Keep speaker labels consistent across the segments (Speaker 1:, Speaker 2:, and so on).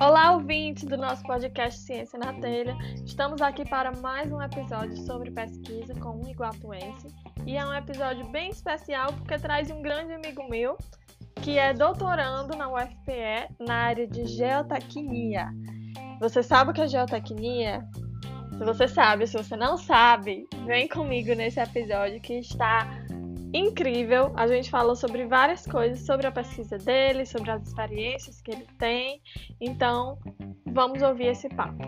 Speaker 1: Olá, ouvintes do nosso podcast Ciência na Telha. Estamos aqui para mais um episódio sobre pesquisa com um iguatuense. E é um episódio bem especial porque traz um grande amigo meu que é doutorando na UFPE na área de geotecnia. Você sabe o que é geotecnia? Se você sabe, se você não sabe, vem comigo nesse episódio que está incrível. A gente falou sobre várias coisas, sobre a pesquisa dele, sobre as experiências que ele tem. Então, vamos ouvir esse papo.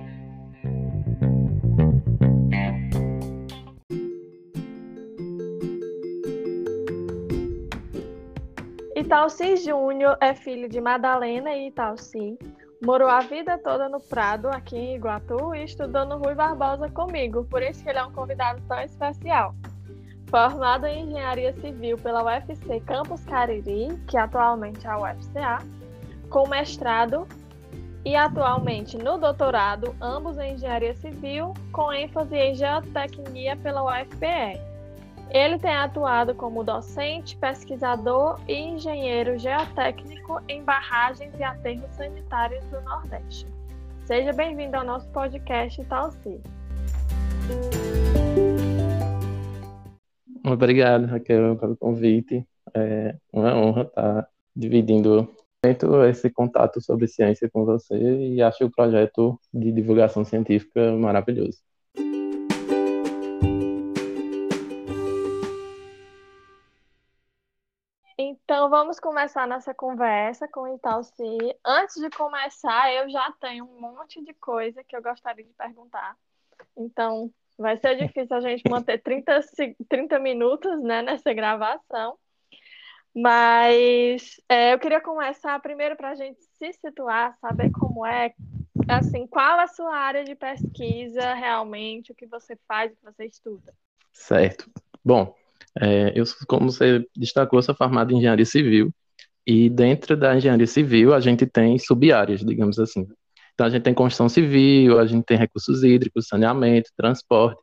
Speaker 1: Italci Júnior é filho de Madalena e Italci. Morou a vida toda no Prado, aqui em Iguatu, e estudou no Rui Barbosa comigo, por isso que ele é um convidado tão especial. Formado em Engenharia Civil pela UFC Campus Cariri, que atualmente é a UFCA, com mestrado e atualmente no doutorado, ambos em Engenharia Civil, com ênfase em Geotecnia pela UFPE. Ele tem atuado como docente, pesquisador e engenheiro geotécnico em barragens e aterros sanitários do Nordeste. Seja bem-vindo ao nosso podcast Talci.
Speaker 2: Obrigado, Raquel, pelo convite. É uma honra estar dividindo esse contato sobre ciência com você e acho o projeto de divulgação científica maravilhoso.
Speaker 1: Então vamos começar nossa conversa com o Italci. Antes de começar, eu já tenho um monte de coisa que eu gostaria de perguntar. Então, Vai ser difícil a gente manter 30, 30 minutos né, nessa gravação. Mas é, eu queria começar primeiro para a gente se situar, saber como é, assim, qual a sua área de pesquisa realmente, o que você faz, o que você estuda.
Speaker 2: Certo. Bom, é, eu, como você destacou, sou formado em engenharia civil e dentro da engenharia civil a gente tem sub-áreas, digamos assim. Então, a gente tem construção civil, a gente tem recursos hídricos, saneamento, transporte,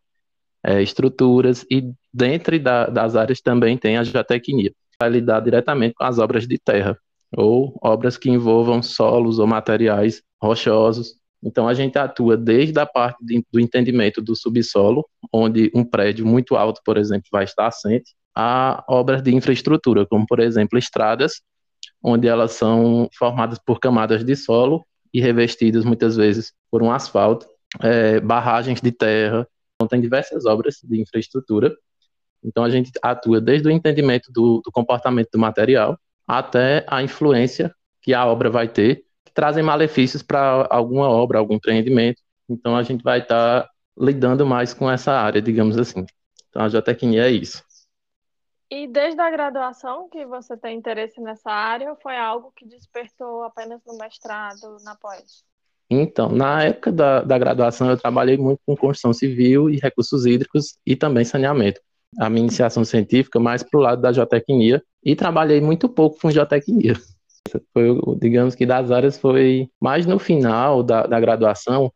Speaker 2: é, estruturas, e dentro da, das áreas também tem a geotecnia, vai lidar diretamente com as obras de terra, ou obras que envolvam solos ou materiais rochosos. Então, a gente atua desde a parte de, do entendimento do subsolo, onde um prédio muito alto, por exemplo, vai estar assente, a obras de infraestrutura, como, por exemplo, estradas, onde elas são formadas por camadas de solo e revestidas muitas vezes por um asfalto, é, barragens de terra. Então, tem diversas obras de infraestrutura. Então, a gente atua desde o entendimento do, do comportamento do material até a influência que a obra vai ter, que trazem malefícios para alguma obra, algum empreendimento. Então, a gente vai estar tá lidando mais com essa área, digamos assim. Então, a geotecnia é isso.
Speaker 1: E desde a graduação que você tem interesse nessa área ou foi algo que despertou apenas no mestrado, na pós?
Speaker 2: Então, na época da, da graduação, eu trabalhei muito com construção civil e recursos hídricos e também saneamento. A minha iniciação científica mais para o lado da geotecnia e trabalhei muito pouco com geotecnia. Foi, digamos que das áreas foi mais no final da, da graduação,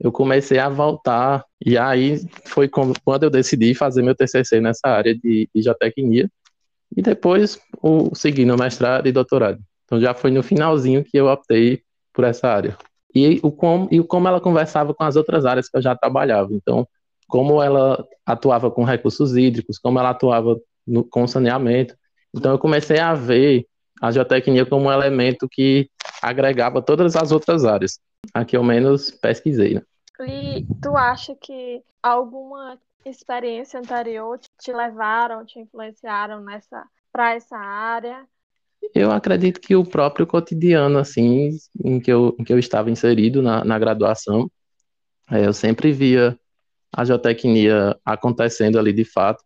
Speaker 2: eu comecei a voltar, e aí foi quando eu decidi fazer meu TCC nessa área de, geotecnia, e depois o, seguir no mestrado e doutorado. Então já foi no finalzinho que eu optei por essa área. E o como, e como ela conversava com as outras áreas que eu já trabalhava. Então, como ela atuava com recursos hídricos, como ela atuava no, com saneamento. Então, eu comecei a ver a geotecnia como um elemento que agregava todas as outras áreas, a que eu menos pesquisei. Né?
Speaker 1: E tu acha que alguma experiência anterior te levaram, te influenciaram nessa para essa área?
Speaker 2: Eu acredito que o próprio cotidiano, assim, em que eu, em que eu estava inserido na, na graduação, é, eu sempre via a geotecnia acontecendo ali de fato.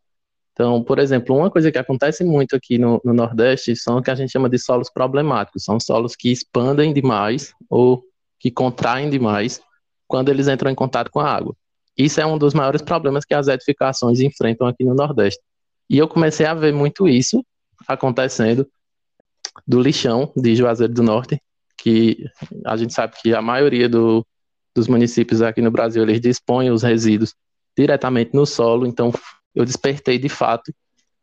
Speaker 2: Então, por exemplo, uma coisa que acontece muito aqui no, no Nordeste são o que a gente chama de solos problemáticos. São solos que expandem demais ou que contraem demais quando eles entram em contato com a água. Isso é um dos maiores problemas que as edificações enfrentam aqui no Nordeste. E eu comecei a ver muito isso acontecendo do lixão de Juazeiro do Norte, que a gente sabe que a maioria do, dos municípios aqui no Brasil eles dispõem os resíduos diretamente no solo, então eu despertei de fato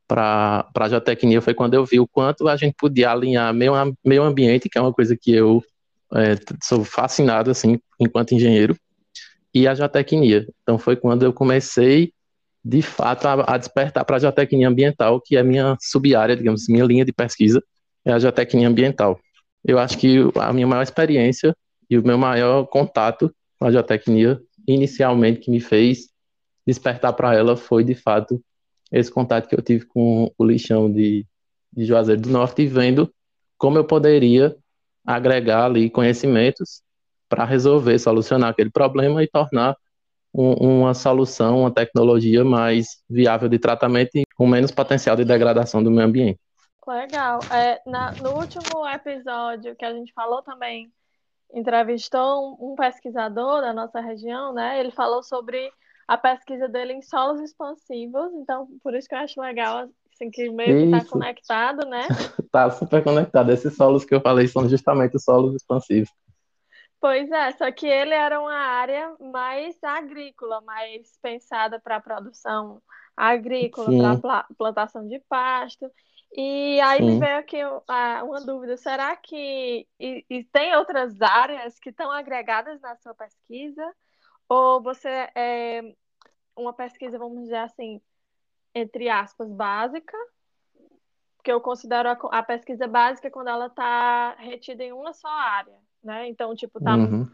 Speaker 2: para a geotecnia foi quando eu vi o quanto a gente podia alinhar meio, meio ambiente, que é uma coisa que eu é, sou fascinado, assim, enquanto engenheiro, e a geotecnia. Então foi quando eu comecei, de fato, a, a despertar para a geotecnia ambiental, que é a minha sub-área, digamos, minha linha de pesquisa, é a geotecnia ambiental. Eu acho que a minha maior experiência e o meu maior contato com a geotecnia, inicialmente, que me fez despertar para ela, foi, de fato, esse contato que eu tive com o lixão de, de Juazeiro do Norte e vendo como eu poderia agregar ali conhecimentos para resolver, solucionar aquele problema e tornar um, uma solução, uma tecnologia mais viável de tratamento e com menos potencial de degradação do meio ambiente.
Speaker 1: Legal. É, na, no último episódio que a gente falou também, entrevistou um, um pesquisador da nossa região, né? Ele falou sobre a pesquisa dele em solos expansivos, então por isso que eu acho legal, assim, que meio que está conectado, né?
Speaker 2: Está super conectado. Esses solos que eu falei são justamente os solos expansivos.
Speaker 1: Pois é, só que ele era uma área mais agrícola, mais pensada para produção agrícola, para plantação de pasto. E aí Sim. me veio aqui uma dúvida: será que e, e tem outras áreas que estão agregadas na sua pesquisa? Ou você é, uma pesquisa, vamos dizer assim, entre aspas, básica, porque eu considero a, a pesquisa básica quando ela está retida em uma só área, né? Então, tipo, tá uhum.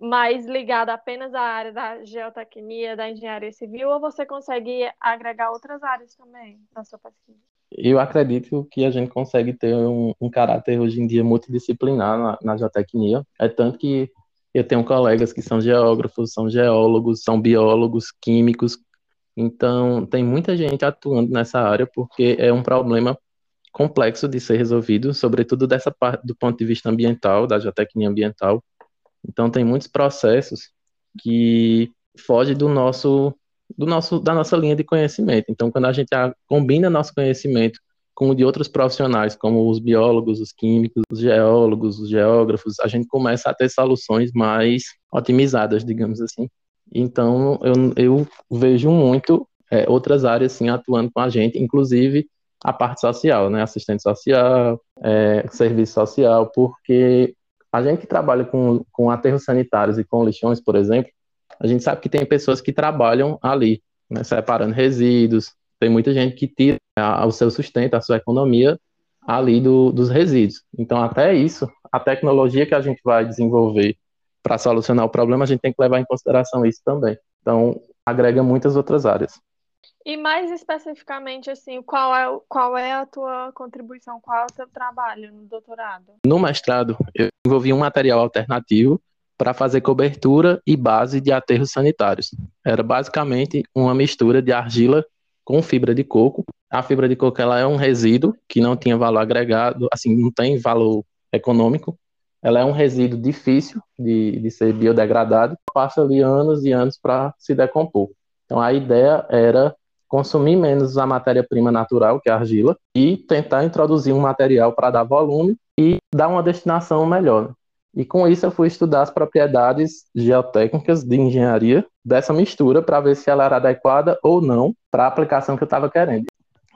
Speaker 1: mais ligada apenas à área da geotecnia, da engenharia civil, ou você consegue agregar outras áreas também na sua pesquisa?
Speaker 2: Eu acredito que a gente consegue ter um, um caráter hoje em dia multidisciplinar na, na geotecnia. É tanto que eu tenho colegas que são geógrafos, são geólogos, são biólogos, químicos. Então, tem muita gente atuando nessa área porque é um problema complexo de ser resolvido, sobretudo dessa parte do ponto de vista ambiental, da geotecnia ambiental. Então, tem muitos processos que fogem do nosso, do nosso, da nossa linha de conhecimento. Então, quando a gente combina nosso conhecimento com o de outros profissionais, como os biólogos, os químicos, os geólogos, os geógrafos, a gente começa a ter soluções mais otimizadas, digamos assim. Então, eu, eu vejo muito é, outras áreas assim, atuando com a gente, inclusive a parte social, né? assistente social, é, serviço social, porque a gente que trabalha com, com aterros sanitários e com lixões, por exemplo, a gente sabe que tem pessoas que trabalham ali, né, separando resíduos, tem muita gente que tira o seu sustento, a sua economia ali do, dos resíduos. Então, até isso, a tecnologia que a gente vai desenvolver para solucionar o problema, a gente tem que levar em consideração isso também. Então, agrega muitas outras áreas.
Speaker 1: E mais especificamente, assim, qual é, qual é a tua contribuição, qual é o teu trabalho no doutorado?
Speaker 2: No mestrado, eu desenvolvi um material alternativo para fazer cobertura e base de aterros sanitários. Era basicamente uma mistura de argila com fibra de coco. A fibra de coco ela é um resíduo que não tinha valor agregado, assim, não tem valor econômico. Ela é um resíduo difícil de, de ser biodegradado, passa ali anos e anos para se decompor. Então a ideia era consumir menos a matéria-prima natural, que é a argila, e tentar introduzir um material para dar volume e dar uma destinação melhor. E com isso eu fui estudar as propriedades geotécnicas de engenharia dessa mistura para ver se ela era adequada ou não para a aplicação que eu estava querendo.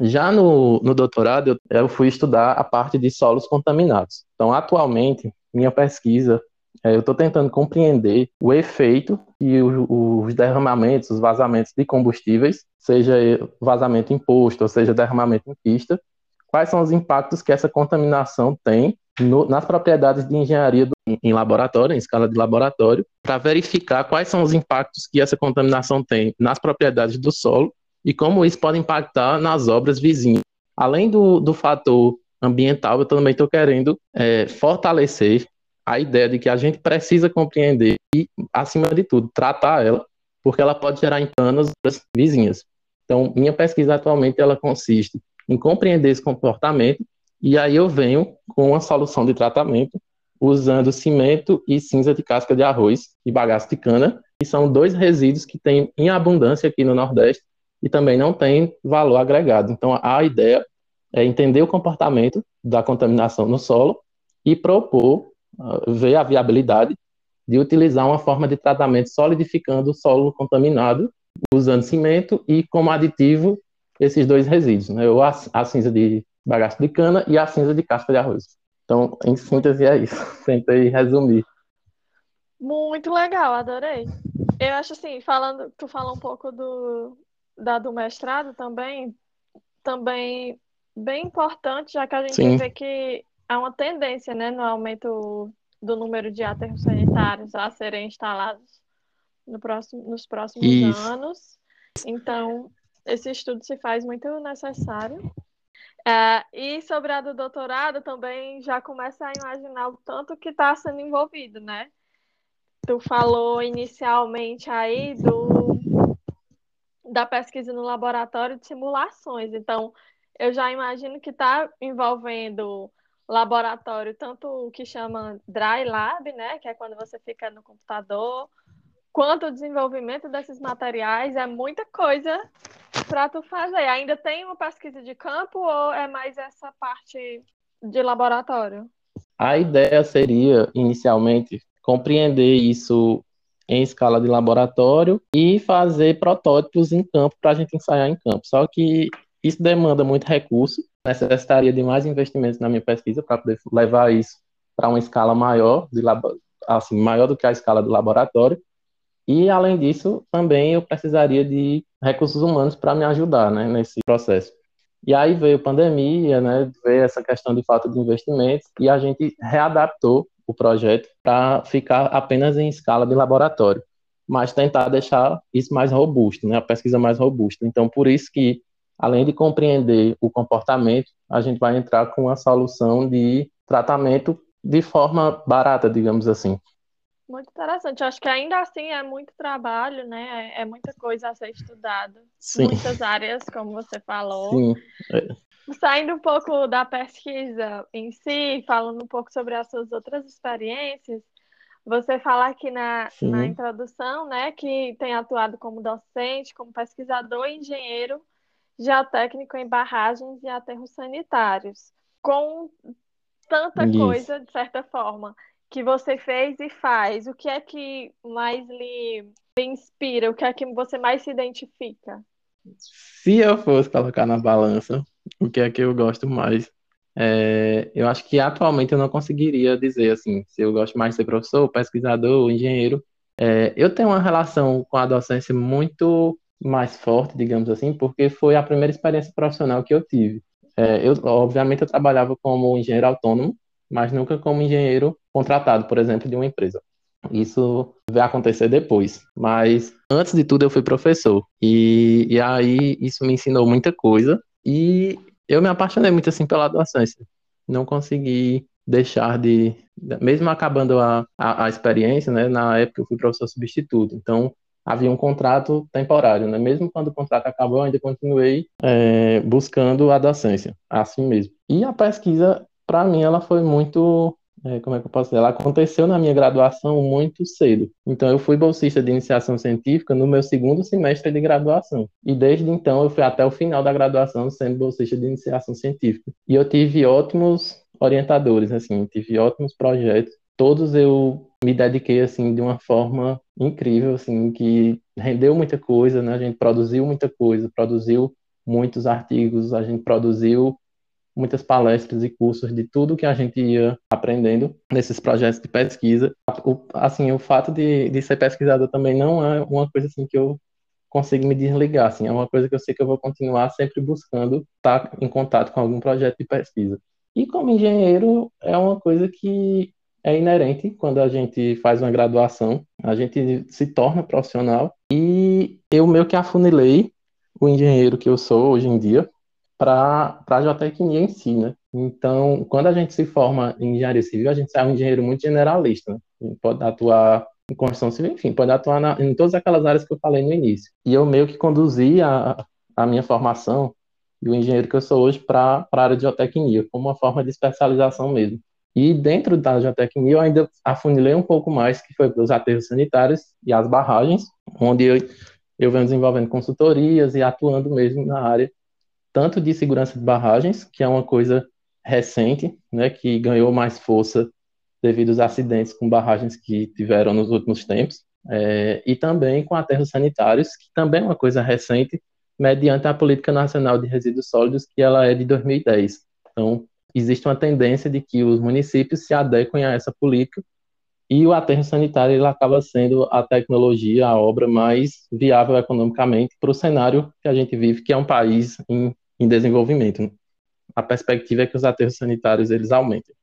Speaker 2: Já no, no doutorado, eu, eu, fui estudar a parte de solos contaminados. Então, atualmente, minha pesquisa, é, eu estou tentando compreender o efeito e o, os derramamentos, os vazamentos de combustíveis, seja vazamento em posto, ou seja, derramamento em pista, quais são os impactos que essa contaminação tem no, nas propriedades de engenharia do, em laboratório, em escala de laboratório, para verificar quais são os impactos que essa contaminação tem nas propriedades do solo e como isso pode impactar nas obras vizinhas. Além do, do fator ambiental, eu também estou querendo é, fortalecer a ideia de que a gente precisa compreender e, acima de tudo, tratar ela, porque ela pode gerar danos das vizinhas. Então, minha pesquisa atualmente ela consiste em compreender esse comportamento e aí eu venho com uma solução de tratamento usando cimento e cinza de casca de arroz e bagaço de cana, que são dois resíduos que tem em abundância aqui no Nordeste e também não tem valor agregado. Então a ideia é entender o comportamento da contaminação no solo e propor, uh, ver a viabilidade de utilizar uma forma de tratamento solidificando o solo contaminado usando cimento e como aditivo esses dois resíduos, né? Ou a, a cinza de bagaço de cana e a cinza de casca de arroz. Então, em síntese, é isso. Tentei resumir.
Speaker 1: Muito legal, adorei. Eu acho assim, falando, tu fala um pouco do, da, do mestrado também, também bem importante, já que a gente Sim. vê que há uma tendência né, no aumento do número de aterros sanitários a serem instalados no próximo, nos próximos Isso. anos. Então, esse estudo se faz muito necessário. É, e sobre a do doutorado, também já começa a imaginar o tanto que está sendo envolvido, né? Tu falou inicialmente aí do, da pesquisa no laboratório de simulações. Então, eu já imagino que está envolvendo laboratório, tanto o que chama Dry Lab, né, que é quando você fica no computador, quanto o desenvolvimento desses materiais, é muita coisa para tu fazer. Ainda tem uma pesquisa de campo ou é mais essa parte de laboratório?
Speaker 2: A ideia seria, inicialmente, compreender isso em escala de laboratório e fazer protótipos em campo para a gente ensaiar em campo. Só que isso demanda muito recurso, necessitaria de mais investimentos na minha pesquisa para poder levar isso para uma escala maior, de, assim, maior do que a escala do laboratório. E, além disso, também eu precisaria de recursos humanos para me ajudar né, nesse processo. E aí veio a pandemia, né, veio essa questão de falta de investimentos, e a gente readaptou o projeto para ficar apenas em escala de laboratório, mas tentar deixar isso mais robusto, né, a pesquisa mais robusta. Então, por isso que além de compreender o comportamento, a gente vai entrar com uma solução de tratamento de forma barata, digamos assim.
Speaker 1: Muito interessante. Eu acho que ainda assim é muito trabalho, né? É, é muita coisa a ser estudada. Sim. Muitas áreas, como você falou. Sim. É. Saindo um pouco da pesquisa em si, falando um pouco sobre as suas outras experiências, você fala aqui na, na introdução, né, que tem atuado como docente, como pesquisador e engenheiro geotécnico em barragens e aterros sanitários, com tanta Isso. coisa, de certa forma, que você fez e faz. O que é que mais lhe inspira? O que é que você mais se identifica?
Speaker 2: Se eu fosse colocar na balança o que é que eu gosto mais, é, eu acho que atualmente eu não conseguiria dizer assim, se eu gosto mais de ser professor, pesquisador, engenheiro. É, eu tenho uma relação com a docência muito mais forte, digamos assim, porque foi a primeira experiência profissional que eu tive. É, eu, obviamente, eu trabalhava como engenheiro autônomo, mas nunca como engenheiro contratado, por exemplo, de uma empresa. Isso vai acontecer depois. Mas antes de tudo, eu fui professor. E, e aí isso me ensinou muita coisa. E eu me apaixonei muito assim pela docência. Não consegui deixar de. Mesmo acabando a, a, a experiência, né? Na época eu fui professor substituto. Então havia um contrato temporário, né? Mesmo quando o contrato acabou, eu ainda continuei é, buscando a docência, assim mesmo. E a pesquisa, para mim, ela foi muito é, como é que eu posso dizer? Ela aconteceu na minha graduação muito cedo. Então, eu fui bolsista de iniciação científica no meu segundo semestre de graduação. E desde então, eu fui até o final da graduação sendo bolsista de iniciação científica. E eu tive ótimos orientadores, assim, tive ótimos projetos. Todos eu me dediquei assim de uma forma incrível, assim, que rendeu muita coisa, né? A gente produziu muita coisa, produziu muitos artigos, a gente produziu muitas palestras e cursos de tudo que a gente ia aprendendo nesses projetos de pesquisa. O, assim, o fato de, de ser pesquisador também não é uma coisa assim que eu consigo me desligar, assim, é uma coisa que eu sei que eu vou continuar sempre buscando estar em contato com algum projeto de pesquisa. E como engenheiro é uma coisa que é inerente quando a gente faz uma graduação, a gente se torna profissional e eu meio que afunilei o engenheiro que eu sou hoje em dia para a geotecnia em si, né? Então, quando a gente se forma em engenharia civil, a gente é um engenheiro muito generalista, né? Pode atuar em construção civil, enfim, pode atuar na, em todas aquelas áreas que eu falei no início. E eu meio que conduzi a, a minha formação e o engenheiro que eu sou hoje para a área de geotecnia, como uma forma de especialização mesmo. E dentro da geotecnia eu ainda afunilei um pouco mais, que foi os aterros sanitários e as barragens, onde eu, eu venho desenvolvendo consultorias e atuando mesmo na área, tanto de segurança de barragens, que é uma coisa recente, né, que ganhou mais força devido aos acidentes com barragens que tiveram nos últimos tempos, é, e também com aterros sanitários, que também é uma coisa recente, mediante a Política Nacional de Resíduos Sólidos, que ela é de 2010. Então, existe uma tendência de que os municípios se adequem a essa política e o aterro sanitário ele acaba sendo a tecnologia, a obra mais viável economicamente para o cenário que a gente vive, que é um país em, em desenvolvimento. A perspectiva é que os aterros sanitários eles aumentem.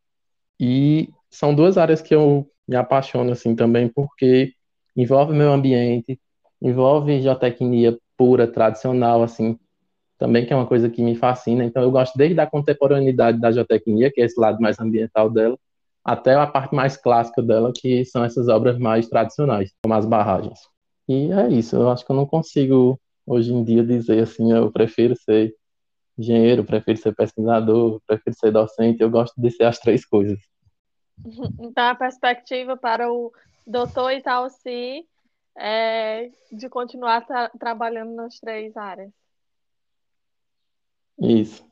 Speaker 2: E são duas áreas que eu me apaixono assim também, porque envolve meio ambiente, envolve geotecnia pura, tradicional, assim, também que é uma coisa que me fascina. Então eu gosto desde a contemporaneidade da geotecnia, que é esse lado mais ambiental dela, até a parte mais clássica dela, que são essas obras mais tradicionais, como as barragens. E é isso, eu acho que eu não consigo hoje em dia dizer assim, eu prefiro ser engenheiro, prefiro ser pesquisador, prefiro ser docente, eu gosto de ser as três coisas.
Speaker 1: Então a perspectiva para o doutor Italci é de continuar tra trabalhando nas três áreas.
Speaker 2: Isso.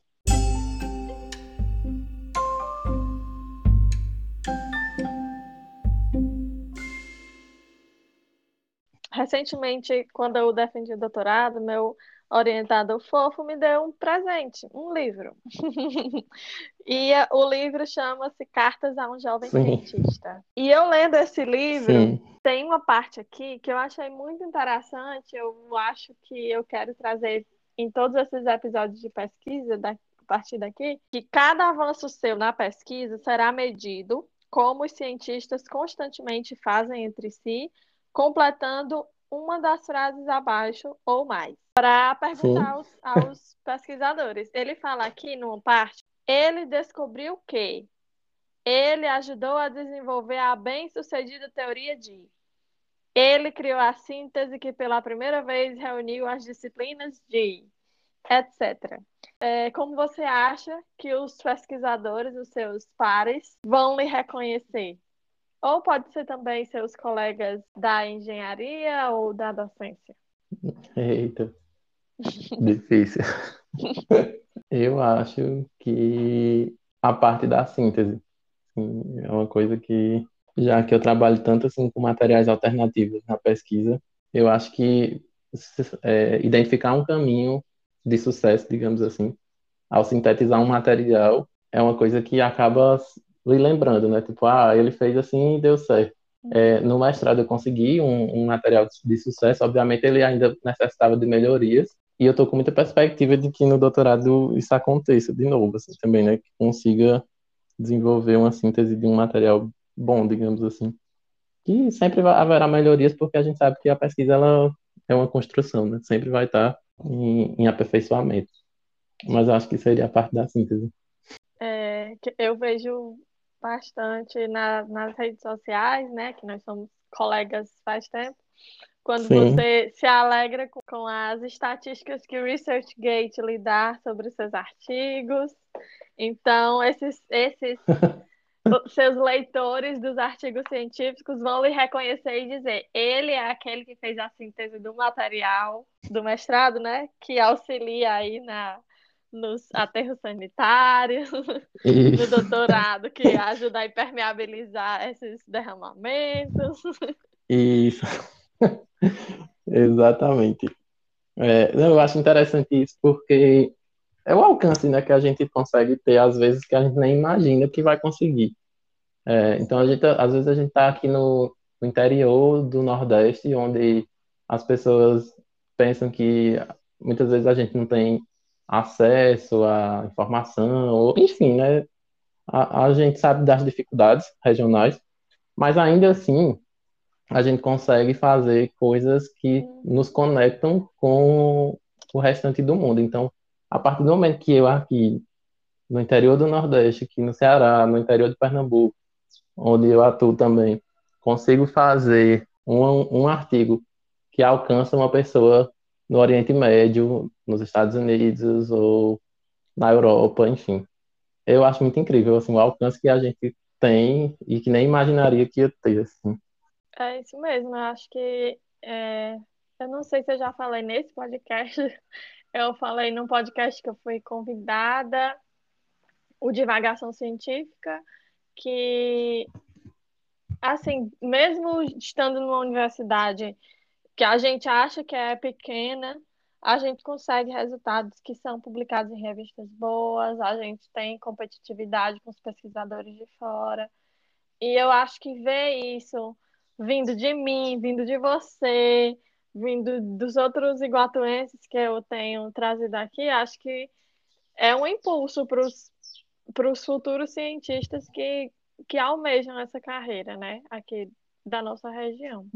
Speaker 1: Recentemente, quando eu defendi o doutorado, meu orientador fofo me deu um presente, um livro. e o livro chama-se Cartas a um Jovem Sim. Cientista. E eu lendo esse livro, Sim. tem uma parte aqui que eu achei muito interessante, eu acho que eu quero trazer em todos esses episódios de pesquisa, da, a partir daqui, que cada avanço seu na pesquisa será medido como os cientistas constantemente fazem entre si, completando uma das frases abaixo ou mais. Para perguntar aos, aos, pesquisadores. Ele fala aqui numa parte, ele descobriu que ele ajudou a desenvolver a bem-sucedida teoria de. Ele criou a síntese que pela primeira vez reuniu as disciplinas de, etc. É, como você acha que os pesquisadores, os seus pares, vão lhe reconhecer? Ou pode ser também seus colegas da engenharia ou da docência?
Speaker 2: Eita, difícil. Eu acho que a parte da síntese é uma coisa que, já que eu trabalho tanto assim com materiais alternativos na pesquisa, eu acho que é, identificar um caminho de sucesso, digamos assim, ao sintetizar um material, é uma coisa que acaba lhe lembrando, né? Tipo, ah, ele fez assim e deu certo. É, no mestrado eu consegui um, um, material de sucesso, obviamente ele ainda necessitava de melhorias, e eu estou com muita perspectiva de que no doutorado isso aconteça de novo, assim, também, né? Que consiga desenvolver uma síntese de um material bom, digamos assim. Que sempre vai, haverá melhorias, porque a gente sabe que a pesquisa ela é uma construção, né? Sempre vai estar em, em aperfeiçoamento. Mas acho que seria a parte da síntese.
Speaker 1: É, eu vejo bastante na, nas redes sociais, né? Que nós somos colegas faz tempo. Quando Sim. você se alegra com, com, as estatísticas que o ResearchGate lhe dá sobre os seus artigos. Então, esses, esses seus leitores dos artigos científicos vão lhe reconhecer e dizer: ele é aquele que fez a síntese do material do mestrado, né? Que auxilia aí na, nos aterros sanitários, no doutorado, que ajuda a impermeabilizar esses derramamentos.
Speaker 2: Isso. Exatamente. É, eu acho interessante isso porque é o alcance né, que a gente consegue ter, às vezes, que a gente nem imagina que vai conseguir. É, então, a gente, às vezes, a gente está aqui no, no interior do Nordeste, onde as pessoas pensam que muitas vezes a gente não tem acesso à informação, ou, enfim, né? A, a gente sabe das dificuldades regionais, mas ainda assim a gente consegue fazer coisas que nos conectam com o restante do mundo. Então, a partir do momento que eu aqui no interior do Nordeste, aqui no Ceará, no interior de Pernambuco, onde eu atuo também, consigo fazer um, um artigo que alcança uma pessoa no Oriente Médio, nos Estados Unidos ou na Europa, enfim. Eu acho muito incrível assim, o alcance que a gente tem e que nem imaginaria que ia ter. Assim.
Speaker 1: É isso mesmo, eu acho que. É... Eu não sei se eu já falei nesse podcast, eu falei num podcast que eu fui convidada, o Divagação Científica, que, assim, mesmo estando numa universidade que a gente acha que é pequena, a gente consegue resultados que são publicados em revistas boas, a gente tem competitividade com os pesquisadores de fora. E eu acho que ver isso vindo de mim, vindo de você, vindo dos outros iguatuenses que eu tenho trazido aqui, acho que é um impulso para os futuros cientistas que, que almejam essa carreira, né, aqui da nossa região.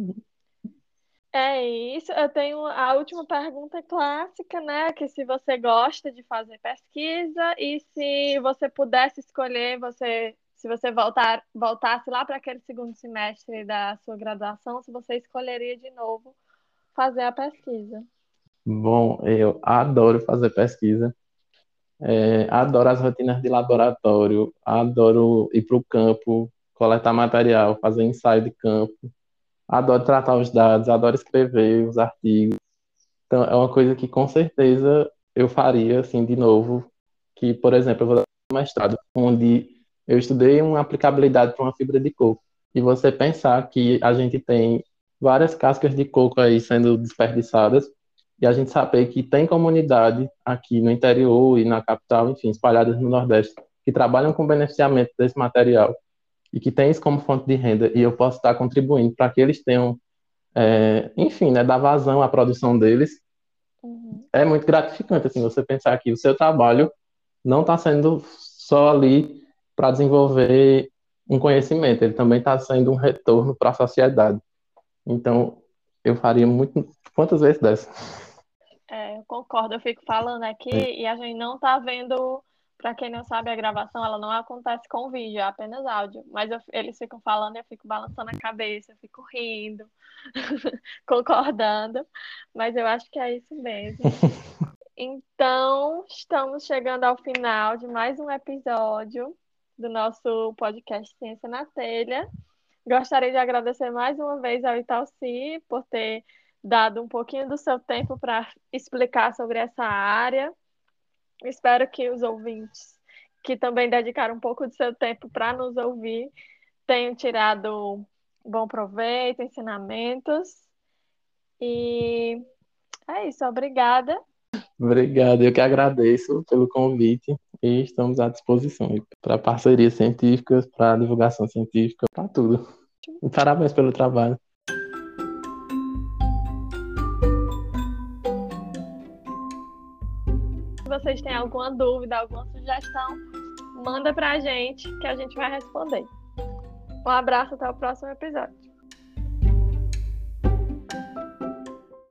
Speaker 1: É isso. Eu tenho a última pergunta clássica, né? Que se você gosta de fazer pesquisa e se você pudesse escolher, você, se você voltar, voltasse lá para aquele segundo semestre da sua graduação, se você escolheria de novo fazer a pesquisa.
Speaker 2: Bom, eu adoro fazer pesquisa. É, adoro as rotinas de laboratório, adoro ir para o campo, coletar material, fazer ensaio de campo adoro tratar os dados, adoro escrever os artigos. Então, é uma coisa que com certeza eu faria, assim, de novo, que, por exemplo, eu vou dar um mestrado, onde eu estudei uma aplicabilidade para uma fibra de coco. E você pensar que a gente tem várias cascas de coco aí sendo desperdiçadas, e a gente saber que tem comunidade aqui no interior e na capital, enfim, espalhadas no Nordeste, que trabalham com beneficiamento desse material e que tem isso como fonte de renda e eu posso estar contribuindo para que eles tenham, é, enfim, né, dar vazão à produção deles, uhum. é muito gratificante, assim, você pensar que o seu trabalho não está sendo só ali para desenvolver um conhecimento, ele também está sendo um retorno para a sociedade. Então, eu faria muito, quantas vezes dessa?
Speaker 1: É, eu concordo, eu fico falando aqui é. e a gente não está vendo para quem não sabe, a gravação ela não acontece com vídeo, é apenas áudio. Mas eu, eles ficam falando e eu fico balançando a cabeça, eu fico rindo, concordando. Mas eu acho que é isso mesmo. Então, estamos chegando ao final de mais um episódio do nosso podcast Ciência na Telha. Gostaria de agradecer mais uma vez ao Italci por ter dado um pouquinho do seu tempo para explicar sobre essa área Espero que os ouvintes, que também dedicaram um pouco do seu tempo para nos ouvir, tenham tirado bom proveito, ensinamentos. E é isso, obrigada.
Speaker 2: Obrigado, eu que agradeço pelo convite e estamos à disposição para parcerias científicas, para divulgação científica, para tudo. E parabéns pelo trabalho.
Speaker 1: Vocês têm alguma dúvida, alguma sugestão, manda pra gente que a gente vai responder. Um abraço, até o próximo episódio.